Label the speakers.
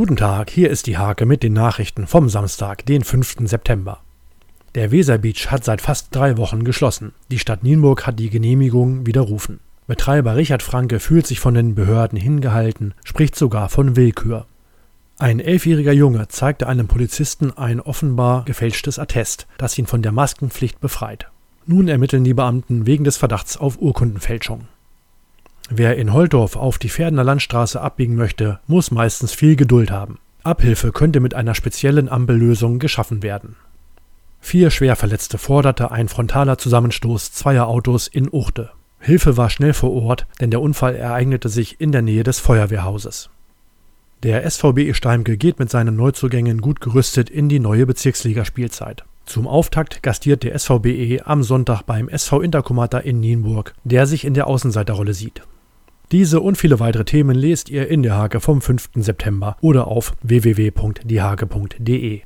Speaker 1: Guten Tag, hier ist die Hake mit den Nachrichten vom Samstag, den 5. September. Der Weser Beach hat seit fast drei Wochen geschlossen. Die Stadt Nienburg hat die Genehmigung widerrufen. Betreiber Richard Franke fühlt sich von den Behörden hingehalten, spricht sogar von Willkür. Ein elfjähriger Junge zeigte einem Polizisten ein offenbar gefälschtes Attest, das ihn von der Maskenpflicht befreit. Nun ermitteln die Beamten wegen des Verdachts auf Urkundenfälschung. Wer in Holtorf auf die Pferdener Landstraße abbiegen möchte, muss meistens viel Geduld haben. Abhilfe könnte mit einer speziellen Ampellösung geschaffen werden. Vier Schwerverletzte forderte ein frontaler Zusammenstoß zweier Autos in Uchte. Hilfe war schnell vor Ort, denn der Unfall ereignete sich in der Nähe des Feuerwehrhauses. Der SVB Steimke geht mit seinen Neuzugängen gut gerüstet in die neue Bezirksligaspielzeit. Zum Auftakt gastiert der SVBE am Sonntag beim SV Interkomata in Nienburg, der sich in der Außenseiterrolle sieht. Diese und viele weitere Themen lest ihr in der Hake vom 5. September oder auf www.diehake.de.